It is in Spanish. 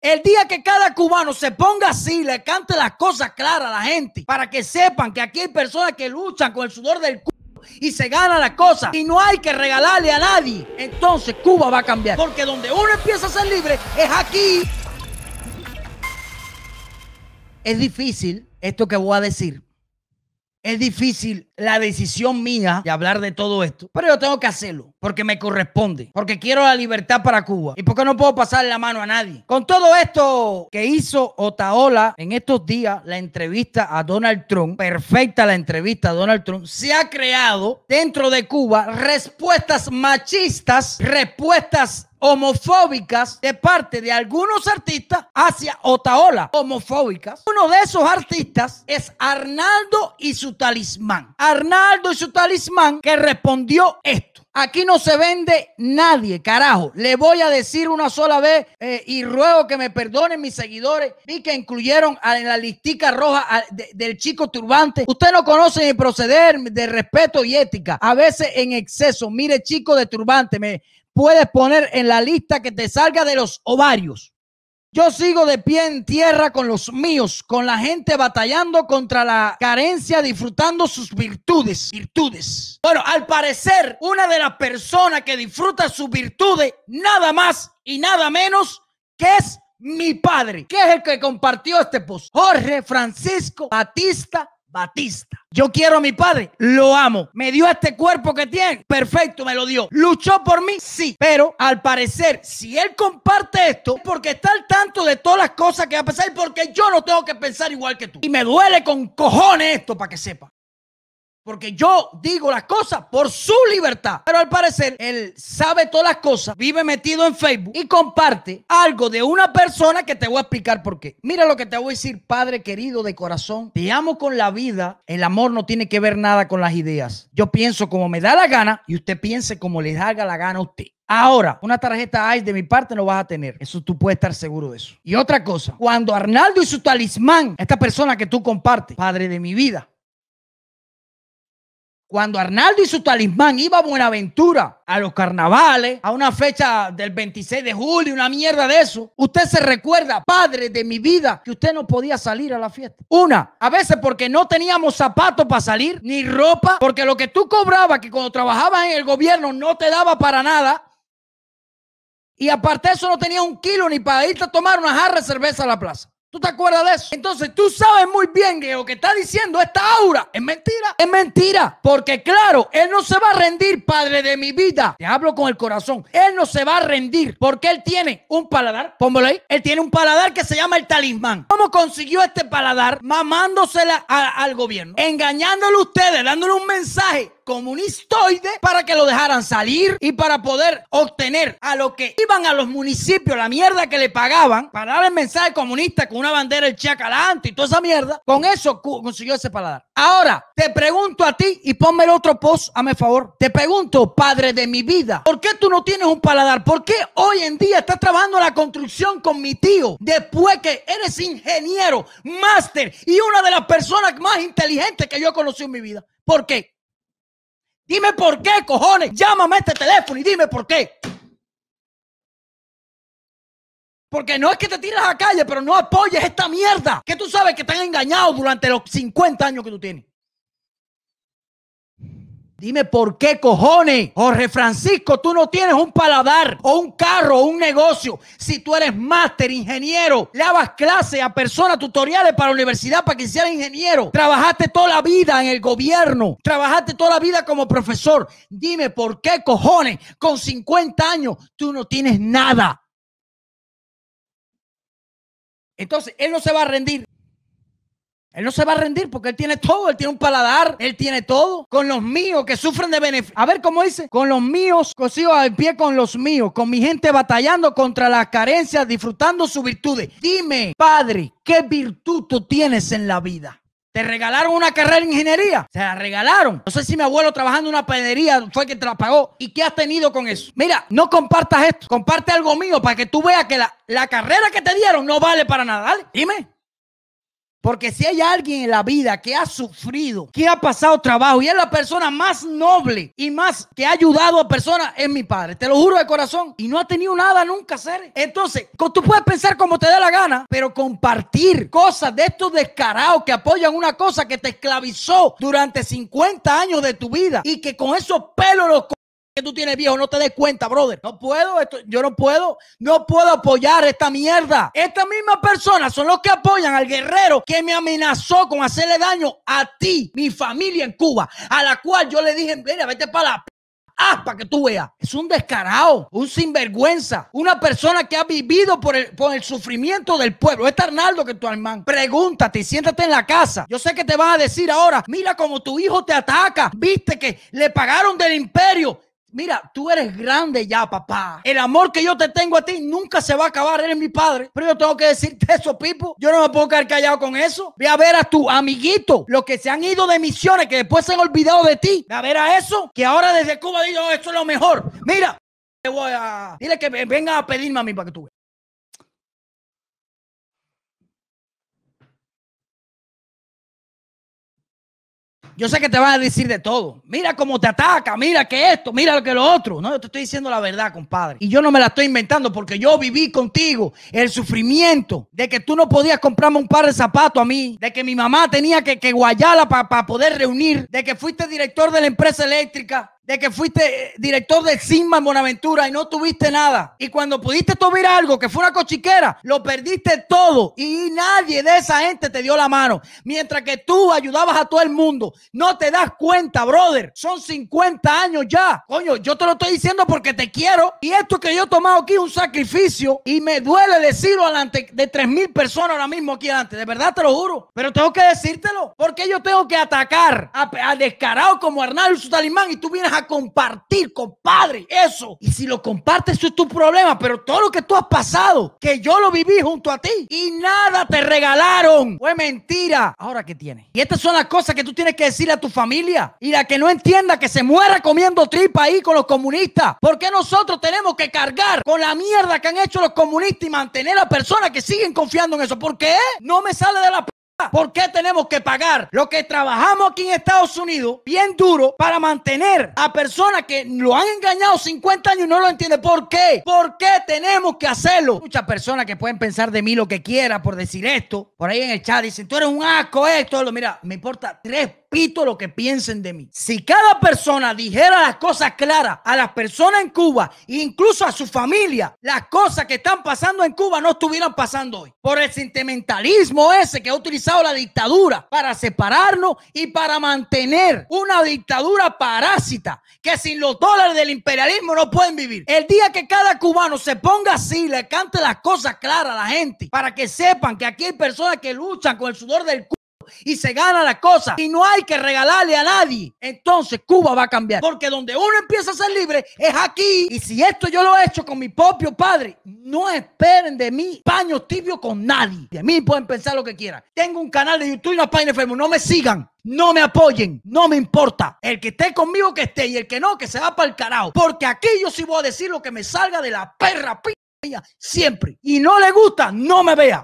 El día que cada cubano se ponga así, le cante las cosas claras a la gente, para que sepan que aquí hay personas que luchan con el sudor del culo y se ganan las cosas y no hay que regalarle a nadie, entonces Cuba va a cambiar. Porque donde uno empieza a ser libre es aquí. Es difícil esto que voy a decir, es difícil la decisión mía de hablar de todo esto, pero yo tengo que hacerlo porque me corresponde, porque quiero la libertad para Cuba y porque no puedo pasar la mano a nadie. Con todo esto que hizo Otaola en estos días, la entrevista a Donald Trump, perfecta la entrevista a Donald Trump, se ha creado dentro de Cuba respuestas machistas, respuestas homofóbicas de parte de algunos artistas hacia Otaola, homofóbicas. Uno de esos artistas es Arnaldo y su talismán. Arnaldo y su talismán que respondió esto. Aquí no se vende nadie, carajo. Le voy a decir una sola vez eh, y ruego que me perdonen mis seguidores. Vi que incluyeron en la listica roja del chico turbante. Usted no conoce mi proceder de respeto y ética. A veces en exceso. Mire, chico de turbante, me, puedes poner en la lista que te salga de los ovarios. Yo sigo de pie en tierra con los míos, con la gente batallando contra la carencia, disfrutando sus virtudes. Virtudes. Bueno, al parecer, una de las personas que disfruta sus virtudes, nada más y nada menos que es mi padre, que es el que compartió este post. Jorge Francisco Batista Batista. Yo quiero a mi padre, lo amo. Me dio este cuerpo que tiene, perfecto, me lo dio. ¿Luchó por mí? Sí. Pero al parecer, si él comparte esto, porque está al tanto de todas las cosas que va a pasar porque yo no tengo que pensar igual que tú. Y me duele con cojones esto para que sepa. Porque yo digo las cosas por su libertad. Pero al parecer, él sabe todas las cosas, vive metido en Facebook y comparte algo de una persona que te voy a explicar por qué. Mira lo que te voy a decir, Padre querido de corazón. Te amo con la vida. El amor no tiene que ver nada con las ideas. Yo pienso como me da la gana y usted piense como le haga la gana a usted. Ahora, una tarjeta ICE de mi parte no vas a tener. Eso tú puedes estar seguro de eso. Y otra cosa, cuando Arnaldo y su talismán, esta persona que tú compartes, Padre de mi vida, cuando Arnaldo y su talismán iba a Buenaventura, a los carnavales, a una fecha del 26 de julio, una mierda de eso, usted se recuerda, padre de mi vida, que usted no podía salir a la fiesta. Una, a veces porque no teníamos zapatos para salir, ni ropa, porque lo que tú cobrabas, que cuando trabajabas en el gobierno no te daba para nada. Y aparte de eso no tenía un kilo ni para irte a tomar una jarra de cerveza a la plaza. ¿Tú te acuerdas de eso? Entonces tú sabes muy bien que lo que está diciendo esta aura es mentira. Es mentira. Porque claro, él no se va a rendir, padre de mi vida. Te hablo con el corazón. Él no se va a rendir porque él tiene un paladar. Póngalo ahí. Él tiene un paladar que se llama el talismán. ¿Cómo consiguió este paladar? Mamándosela al gobierno. Engañándole a ustedes, dándole un mensaje comunistoide para que lo dejaran salir y para poder obtener a lo que iban a los municipios, la mierda que le pagaban, para dar el mensaje comunista con una bandera el chacalante y toda esa mierda. Con eso consiguió ese paladar. Ahora, te pregunto a ti y ponme el otro post, hazme favor. Te pregunto, padre de mi vida, ¿por qué tú no tienes un paladar? ¿Por qué hoy en día estás trabajando en la construcción con mi tío después que eres ingeniero, máster y una de las personas más inteligentes que yo he conocido en mi vida? ¿Por qué? Dime por qué, cojones. Llámame a este teléfono y dime por qué. Porque no es que te tiras a calle, pero no apoyes esta mierda. Que tú sabes que te han engañado durante los 50 años que tú tienes. Dime por qué cojones, Jorge Francisco, tú no tienes un paladar o un carro o un negocio. Si tú eres máster, ingeniero, le dabas clases a personas, tutoriales para la universidad para que seas ingeniero. Trabajaste toda la vida en el gobierno. Trabajaste toda la vida como profesor. Dime por qué cojones, con 50 años, tú no tienes nada. Entonces, él no se va a rendir. Él no se va a rendir porque él tiene todo, él tiene un paladar, él tiene todo. Con los míos que sufren de beneficio. A ver cómo dice. Con los míos, cosido al pie con los míos, con mi gente batallando contra las carencias, disfrutando sus virtudes. Dime, padre, ¿qué virtud tú tienes en la vida? ¿Te regalaron una carrera en ingeniería? Se la regalaron. No sé si mi abuelo trabajando en una panadería fue que te la pagó. ¿Y qué has tenido con eso? Mira, no compartas esto. Comparte algo mío para que tú veas que la, la carrera que te dieron no vale para nada. Dime. Porque si hay alguien en la vida que ha sufrido, que ha pasado trabajo y es la persona más noble y más que ha ayudado a personas, es mi padre. Te lo juro de corazón. Y no ha tenido nada nunca hacer. Entonces, tú puedes pensar como te dé la gana, pero compartir cosas de estos descarados que apoyan una cosa que te esclavizó durante 50 años de tu vida y que con esos pelos los que tú tienes viejo, no te des cuenta, brother. No puedo, esto, yo no puedo, no puedo apoyar esta mierda. Estas mismas personas son los que apoyan al guerrero que me amenazó con hacerle daño a ti, mi familia en Cuba, a la cual yo le dije, mira, vete para la Ah, para que tú veas. Es un descarado, un sinvergüenza, una persona que ha vivido por el, sufrimiento del pueblo. Es Arnaldo que tu hermano. Pregúntate y siéntate en la casa. Yo sé que te van a decir ahora, mira cómo tu hijo te ataca. Viste que le pagaron del imperio. Mira, tú eres grande ya, papá. El amor que yo te tengo a ti nunca se va a acabar. Eres mi padre. Pero yo tengo que decirte eso, Pipo. Yo no me puedo quedar callado con eso. Ve a ver a tu amiguito, los que se han ido de misiones, que después se han olvidado de ti. Ve a ver a eso, que ahora desde Cuba digo, oh, esto es lo mejor. Mira, te voy a. Dile que venga a pedirme a mí para que tú veas. Yo sé que te van a decir de todo. Mira cómo te ataca, mira que esto, mira lo que lo otro. No, yo te estoy diciendo la verdad, compadre. Y yo no me la estoy inventando porque yo viví contigo el sufrimiento de que tú no podías comprarme un par de zapatos a mí, de que mi mamá tenía que, que guayarla para poder reunir, de que fuiste director de la empresa eléctrica, de que fuiste eh, director de Sigma en Buenaventura y no tuviste nada. Y cuando pudiste tomar algo que fue una cochiquera, lo perdiste todo y nadie de esa gente te dio la mano. Mientras que tú ayudabas a todo el mundo. No te das cuenta, brother. Son 50 años ya. Coño, yo te lo estoy diciendo porque te quiero. Y esto que yo he tomado aquí es un sacrificio y me duele decirlo delante de 3 mil personas ahora mismo aquí delante. De verdad te lo juro. Pero tengo que decírtelo. Porque yo tengo que atacar a, descarado como Arnaldo Talimán y tú vienes a compartir, compadre, eso. Y si lo compartes, eso es tu problema, pero todo lo que tú has pasado, que yo lo viví junto a ti y nada te regalaron, fue mentira. Ahora, ¿qué tienes? Y estas son las cosas que tú tienes que decirle a tu familia. Y la que no entienda que se muera comiendo tripa ahí con los comunistas. ¿Por qué nosotros tenemos que cargar con la mierda que han hecho los comunistas y mantener a personas que siguen confiando en eso? ¿Por qué? No me sale de la ¿Por qué tenemos que pagar lo que trabajamos aquí en Estados Unidos bien duro para mantener a personas que lo han engañado 50 años y no lo entienden? ¿Por qué? ¿Por qué tenemos que hacerlo? Muchas personas que pueden pensar de mí lo que quiera por decir esto, por ahí en el chat dicen, tú eres un asco, esto, mira, me importa tres repito lo que piensen de mí. Si cada persona dijera las cosas claras a las personas en Cuba, incluso a su familia, las cosas que están pasando en Cuba no estuvieran pasando hoy. Por el sentimentalismo ese que ha utilizado la dictadura para separarnos y para mantener una dictadura parásita que sin los dólares del imperialismo no pueden vivir. El día que cada cubano se ponga así, le cante las cosas claras a la gente para que sepan que aquí hay personas que luchan con el sudor del cubo y se gana la cosa y no hay que regalarle a nadie, entonces Cuba va a cambiar. Porque donde uno empieza a ser libre es aquí. Y si esto yo lo he hecho con mi propio padre, no esperen de mí paños tibios con nadie. De mí pueden pensar lo que quieran. Tengo un canal de YouTube y una página de Facebook. No me sigan. No me apoyen, no me importa. El que esté conmigo que esté y el que no, que se va para el carajo. Porque aquí yo sí voy a decir lo que me salga de la perra siempre. Y no le gusta, no me vea.